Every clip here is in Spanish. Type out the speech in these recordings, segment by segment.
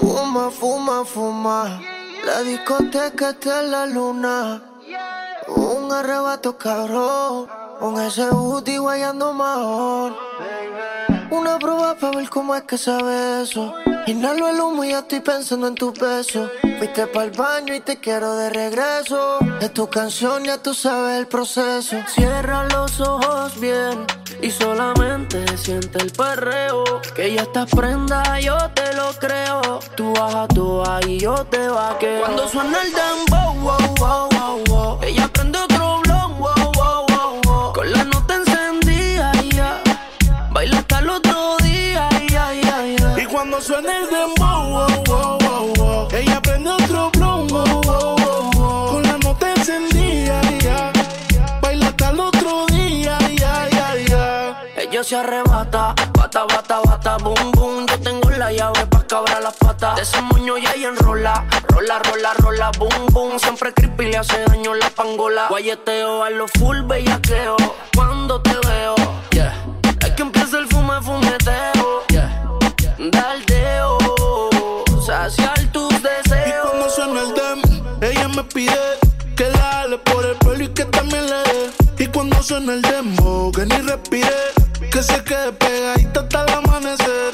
Fuma, fuma, fuma. La discoteca está en la luna. Un arrebato cabrón. Con ese booty guayando mahón. Una prueba para ver cómo es que sabe eso. Inhalo el humo y ya estoy pensando en tu peso. Fuiste el baño y te quiero de regreso. Es tu canción, ya tú sabes el proceso. Cierra los ojos bien y solamente siente el perreo. Que ya estás prenda, yo te lo creo. Tú bajas tú ahí, yo te vaqueo. Cuando suena el dembow, wow, wow. Cuando suena el dembow, wow, wow, wow, wow. Ella prende otro wow, wow, wow, wow. Con la nota encendida, ya. Baila hasta el otro día, ya, ya, ya. Ella se arrebata, bata, bata, bata, boom, boom. Yo tengo la llave pa' cabrar las patas. De ese moño ya y enrola, rola, rola, rola, boom, boom. Siempre creepy le hace daño la pangola. Guayeteo a lo full bellaqueo. Cuando te veo, yeah. Es que empieza el fume, fumeteo, yeah. Daldeo, pide que la jale por el pelo y que también le dé. Y cuando suena el demo, que ni respire, que se quede pegadita hasta el amanecer.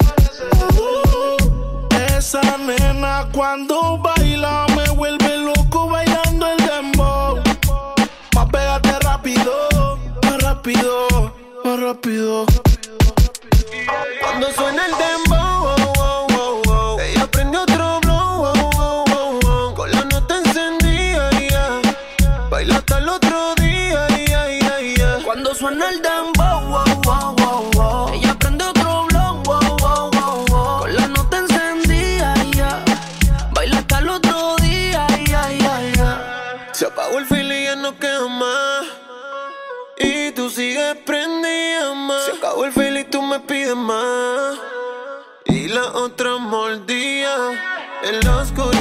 Uh, esa nena cuando baila me vuelve loco bailando el dembow. Más pégate rápido, más rápido, más rápido. Cuando suena el dembow, baila hasta el otro día, yeah, yeah, yeah. cuando suena el dembow, wow, wow, wow, wow. ella prende otro blow, wow, wow, wow, wow. con la nota encendida, yeah. baila hasta el otro día, yeah, yeah, yeah. se apagó el fili y ya no queda más. Y tú sigues prendida más. Se acabó el feel y tú me pides más. Y la otra mordía en la oscuridad.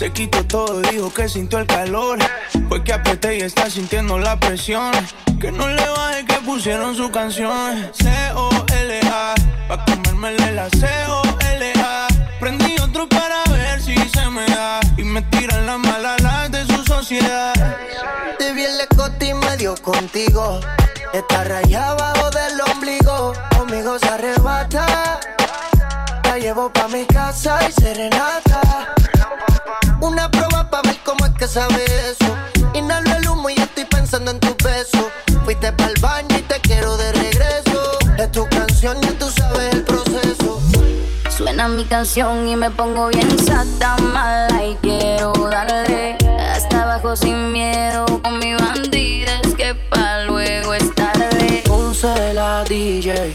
Se quitó todo, dijo que sintió el calor. Fue que apreté y está sintiendo la presión. Que no le baje que pusieron su canción. C-O-L-A, pa' comérmele la C-O-L-A. Prendí otro para ver si se me da. Y me tiran las malas las de su sociedad. Te vi en la y me dio contigo. Está rayada abajo del ombligo. Conmigo se arrebata. La llevo pa' mi casa y serenata. Una prueba pa' ver cómo es que sabe eso. Inhalo el humo y ya estoy pensando en tu beso. Fuiste pa'l baño y te quiero de regreso. Es tu canción y tú sabes el proceso. Suena mi canción y me pongo bien sata mala y quiero darle hasta abajo sin miedo con mi bandida es que pa' luego es tarde. Puse la DJ,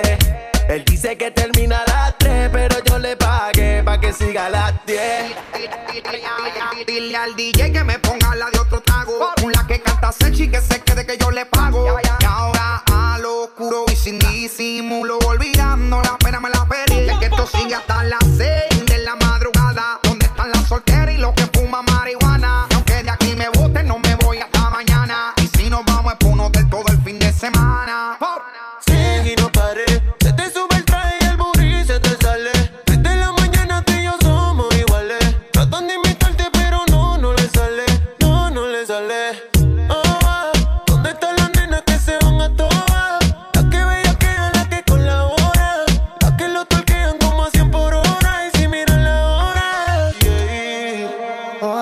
Él dice que termina a las 3, pero yo le pagué pa' que siga a las 10. Dile al DJ que me ponga la de otro trago. Una que canta sexy que se quede que yo le pago. Y ahora a lo oscuro y sin disimulo, olvidando la pena me la pedí. Que esto sigue hasta las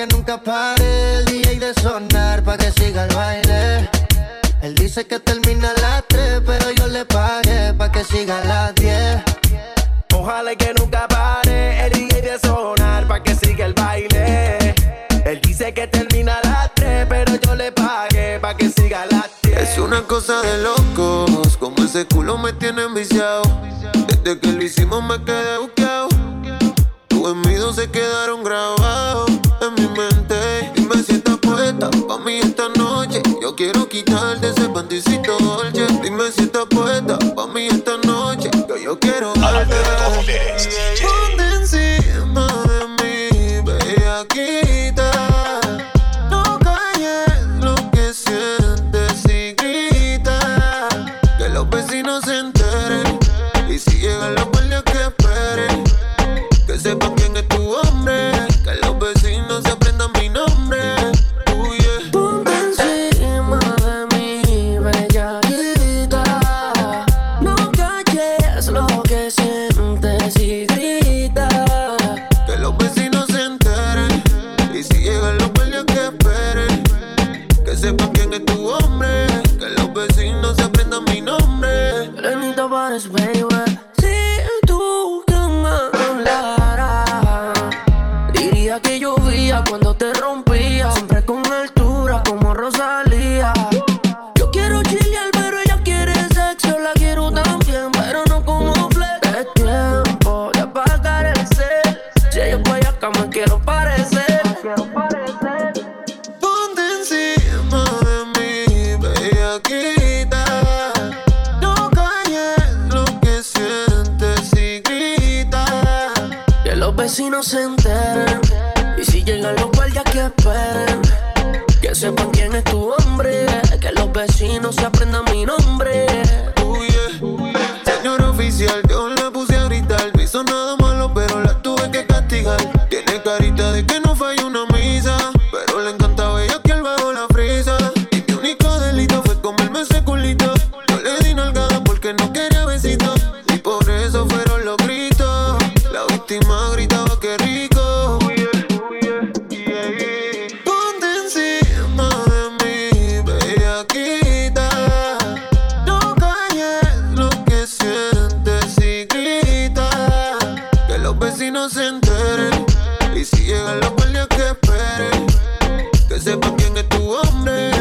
que nunca pare el DJ de sonar pa' que siga el baile. Él dice que te los vecinos se enteren. Y si llegan los guardias que esperen, que sepan quién es tu hombre.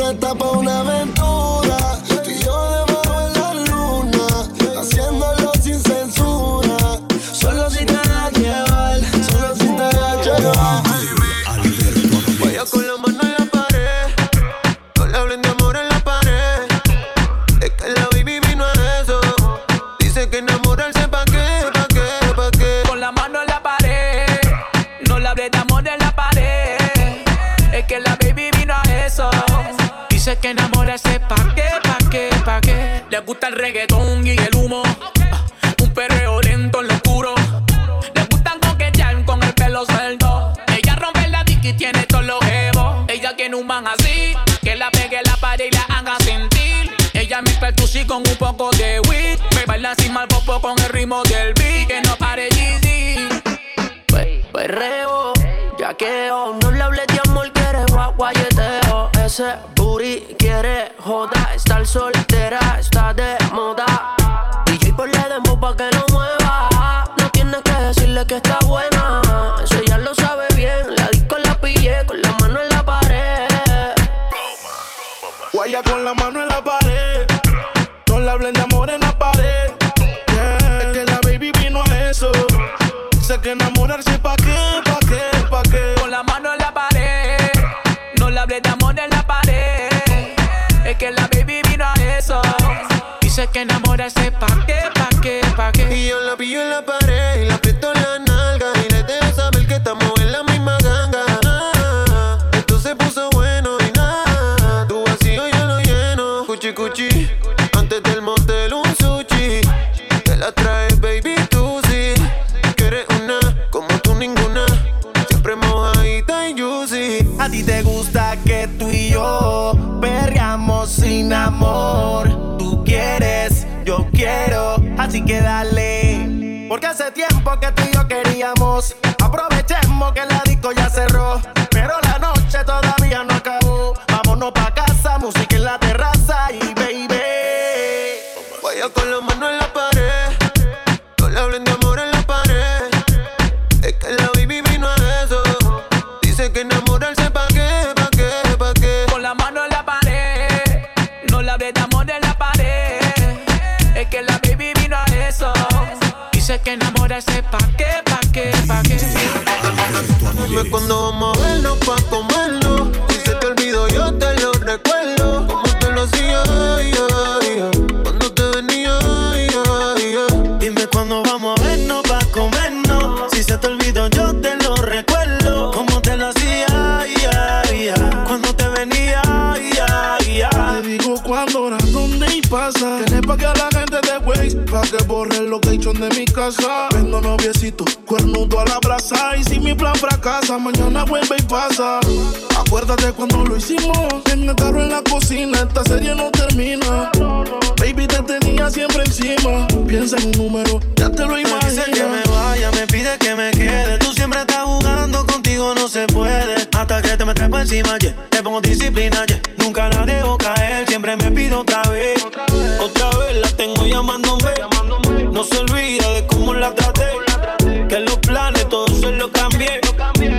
Presta para una aventura. Qué. Le gusta el reggaetón y el humo. Ah, Un perreo lento en lo oscuro. Le gustan coquetear con el pelo suelto. Ella rompe la dick y tiene todos los jevos. Ella tiene un man así. Que la pegue la pared y la haga sentir. Ella me pertusí con un poco de weed. Me baila sin mal popo con el ritmo del beat. Que no pare Yeezy. Pe- Perreo, yaqueo, no le hables de amor, quiere guayeteo. Ese booty quiere joda, estar soltera está de moda. DJ por le demo pa' que lo mueva. No tienes que decirle que está buena, eso ya lo sabe bien. La disco la pillé con la mano en la pared. Guaya con la mano en la pared. No le hablen amor en la pared. Es que la baby vino a eso. Sé que enamorarse pa' Que enamorarse pa' qué, pa' qué, pa' qué. Yo la casa. Vendo noviecito, cuernudo a la brasa. Y si mi plan fracasa, mañana vuelve y pasa. Acuérdate cuando lo hicimos. En el carro en la cocina, esta serie no termina. Baby, te tenía siempre encima. Piensa en un número, ya te lo Me dice que me imaginas. vaya, me pide que me quede. Tú siempre estás jugando, contigo no se puede. Hasta que te me trepo encima, yeah. Te pongo disciplina, yeah. Nunca la dejo caer, siempre me pido otra vez. Otra vez la tengo llamándome. No se olvida de cómo la traté. Que los planes todos se los cambié.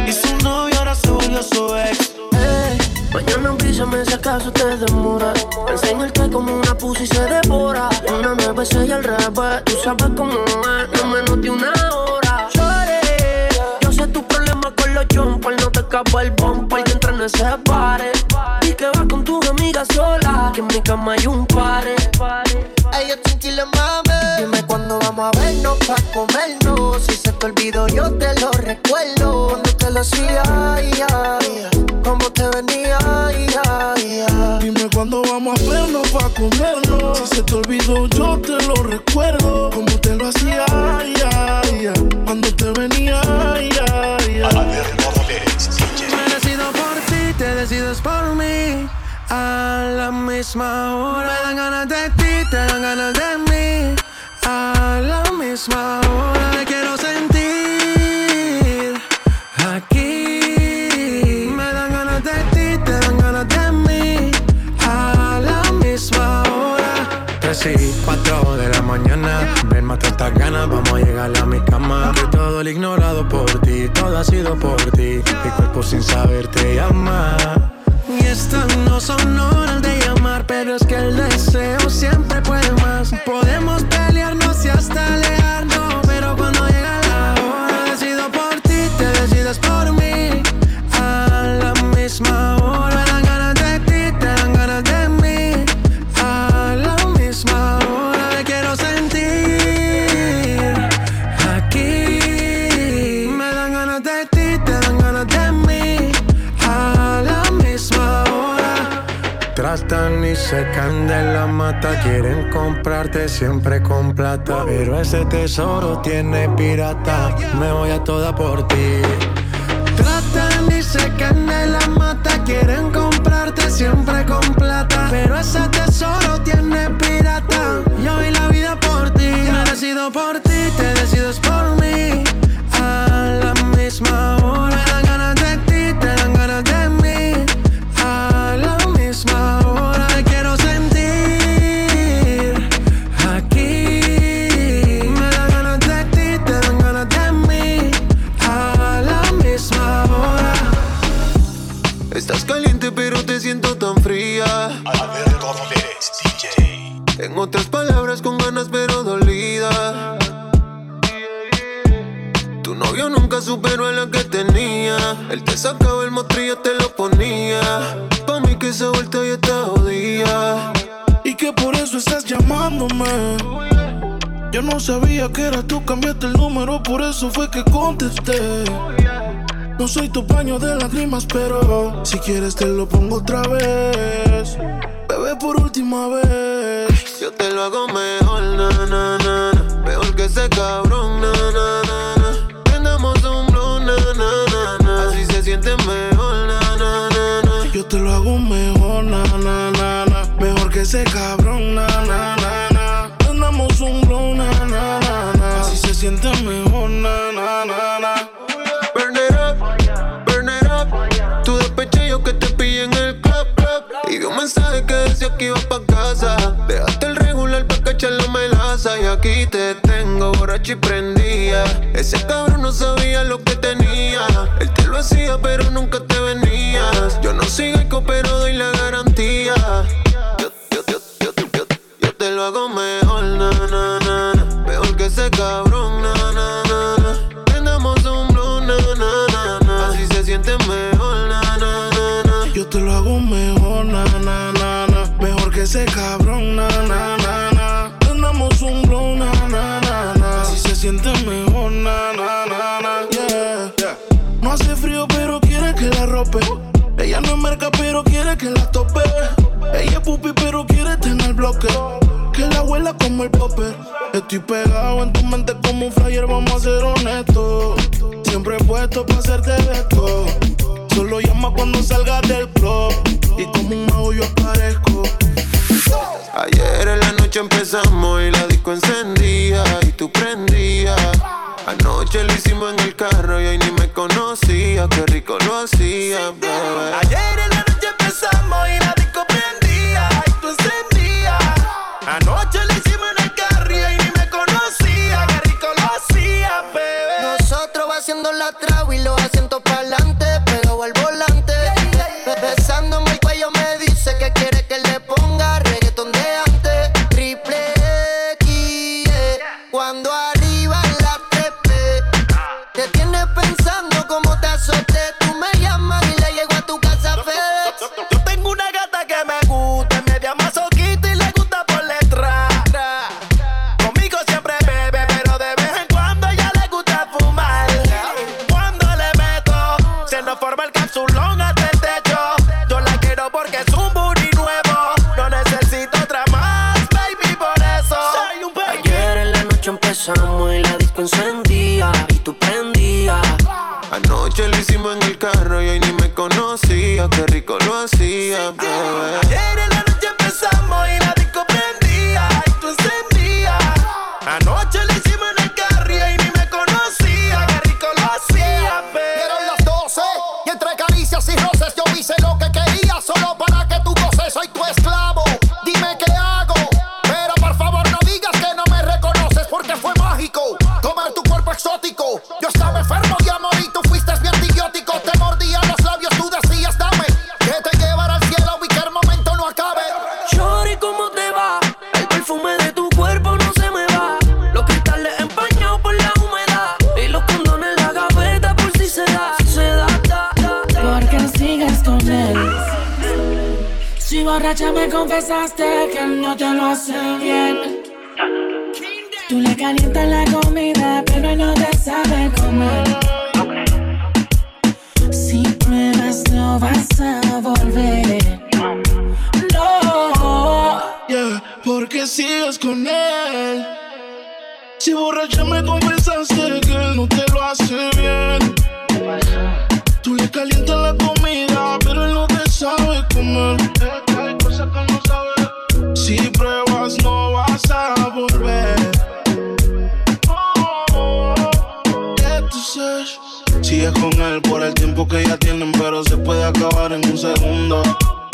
Y su novio ahora se volvió su ex. Ey, Mañana avísame si acaso te demora. Enseñarte como una pussy se devora. Una besé y al revés. Tú sabes cómo es, no menos de una hora. Shorty, Yo sé tu problema con los jumpers. No te escapa el bumper que entra en ese pare. Y que vas con tus amigas sola. Que en mi cama hay un pare. Ay, yo tranquilo, mami. Dime cuándo vamos a vernos pa' comernos. Si se te olvidó, yo te lo recuerdo. Cuando te lo hacía, ay, ay. Cómo te venía, ay, ay, ay. Dime cuándo vamos a vernos pa' comernos. Si se te olvidó, yo te lo recuerdo. Como te lo hacía, ay, ay, ay. Cuando te venía, ay, ay, ay. Me decido por ti, te decides por mí. A la misma hora. Me dan ganas de ti, te dan ganas de mí. A la misma hora. Quiero sentir aquí. Me dan ganas de ti, te dan ganas de mí. A la misma hora. Tres y cuatro de la mañana. Ven, mata estas ganas, vamos a llegar a mi cama. Que todo el ignorado por ti, todo ha sido por ti. Mi cuerpo sin saber te llama no son horas de llamar, pero es que el deseo siempre puede más. Podemos pelearnos Tratan y se caen de la mata. Quieren comprarte siempre con plata. Pero ese tesoro tiene pirata. Me voy a toda por ti. Tratan y se caen de la mata. Quieren comprarte siempre con plata. Pero ese tesoro tiene pirata. Yo vi la vida por ti. Me decido por ti, Yo no sabía que era tú, cambiaste el número, por eso fue que contesté. No soy tu paño de lágrimas, pero si quieres te lo pongo otra vez. Bebé, por última vez. Yo te lo hago mejor, na, na, na, na. Mejor que ese cabrón, na, na, na, na. Prendamos un blow, na, na, na, na. Así se siente mejor, na, na, na, na. Yo te lo hago mejor, na, na, na, na. Mejor que ese cabrón, na. Así se siente mejor, na, na, na, na. Burn it up, burn it up. Tu despeche yo que te pillé en el club, club. Y vi un mensaje que decía que iba pa' casa. Dejaste el regular pa' cachar la melaza. Y aquí te tengo borracho y prendía. Ese cabrón no sabía lo que tenía. Él te lo hacía, pero nunca te venías. Yo no soy geico, pero doy la garantía. Yo, yo, yo, yo, yo, yo te lo hago mejor, Solo llama cuando salgas del club. Y como un mago yo aparezco. Ayer en la noche empezamos y la disco encendía y tú prendías. Anoche lo hicimos en el carro y hoy ni me conocía, qué rico lo hacía, bebé. Carro y hoy ni me conocía, qué rico lo hacía, bebé. Tú le calientas la comida, pero él no te sabe comer. Si pruebas, no vas a volver. No, yeah, porque sigues con él. Si borracha me confesaste que él no te lo hace bien. Tú le calientas la comida, pero él no te sabe comer. Hay cosas que no sabe. Si pruebas, no vas a volver. sigues con él por el tiempo que ya tienen, pero se puede acabar en un segundo.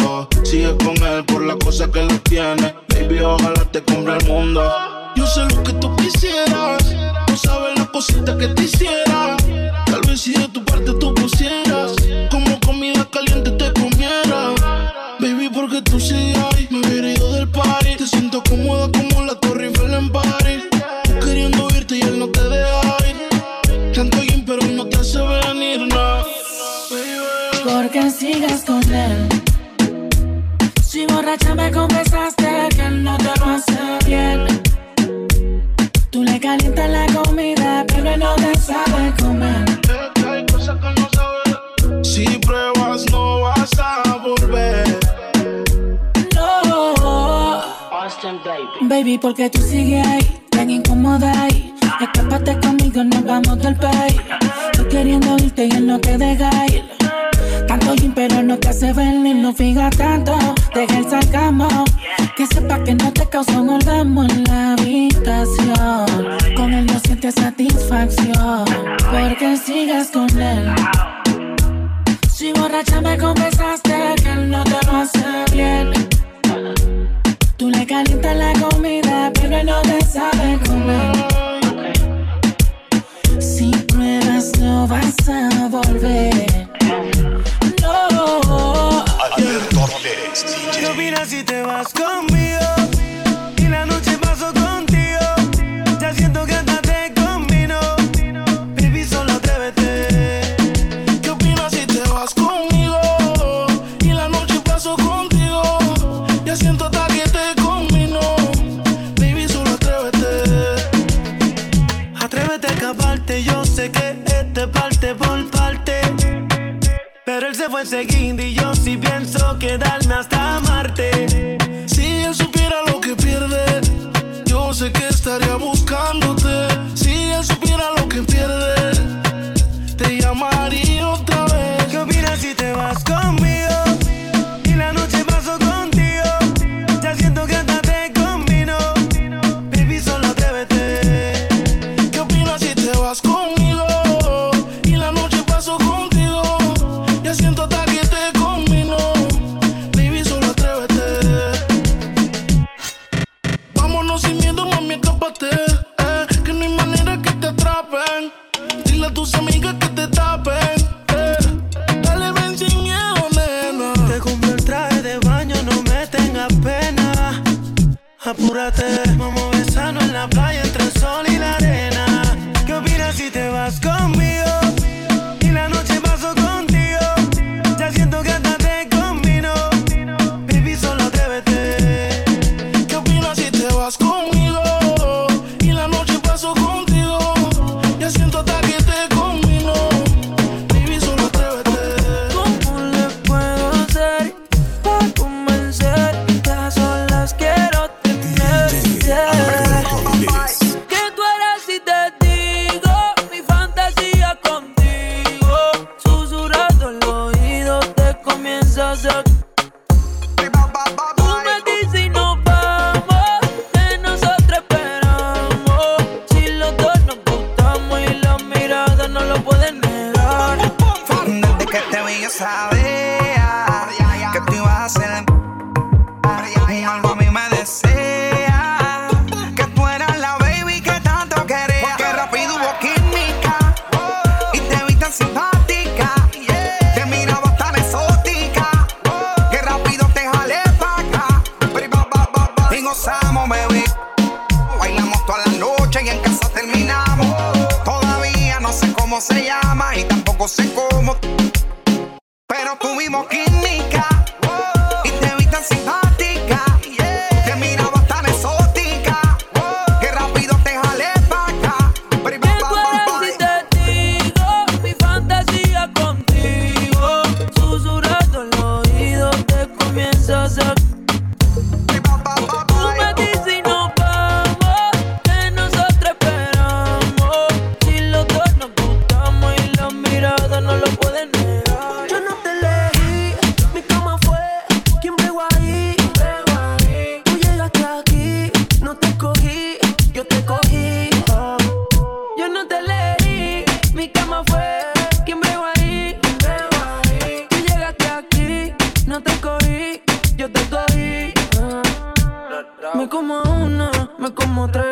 Oh, sigues con él por las cosas que él tiene, baby, ojalá te cumpla el mundo. Yo sé lo que tú quisieras, tú sabes las cositas que te hiciera. Tal vez si de tu parte tú pusieras, como comida caliente te comiera. Baby, porque tú sigues que to see. the Bailamos toda la noche y en casa terminamos. Todavía no sé cómo se llama y tampoco sé cómo. Pero tuvimos que como una, me como tres.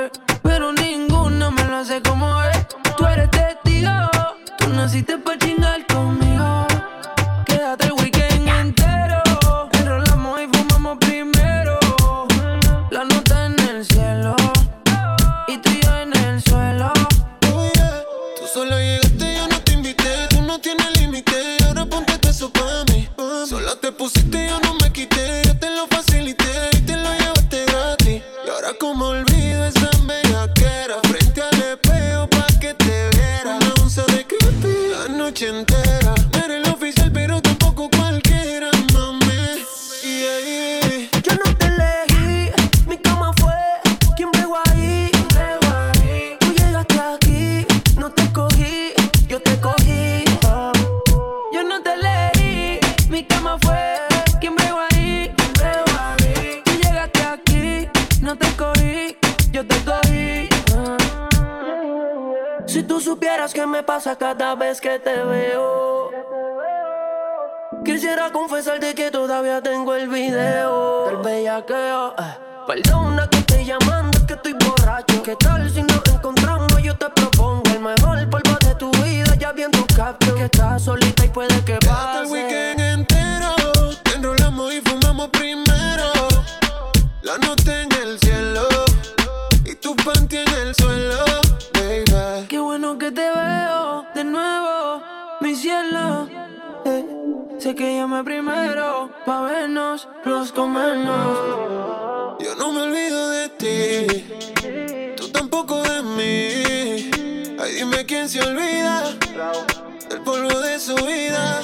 me pasa cada vez que te veo. Quisiera confesarte que todavía tengo el video del bellaqueo. Eh. Perdona que estoy llamando, que estoy borracho. ¿Qué tal si nos encontramos? Yo te propongo el mejor polvo de tu vida. Ya viendo tu capture. Que estás solita y puede que pase. Sé que llamé primero pa' vernos, los comernos. Yo no me olvido de ti, tú tampoco de mí. Ay, dime quién se olvida del polvo de su vida.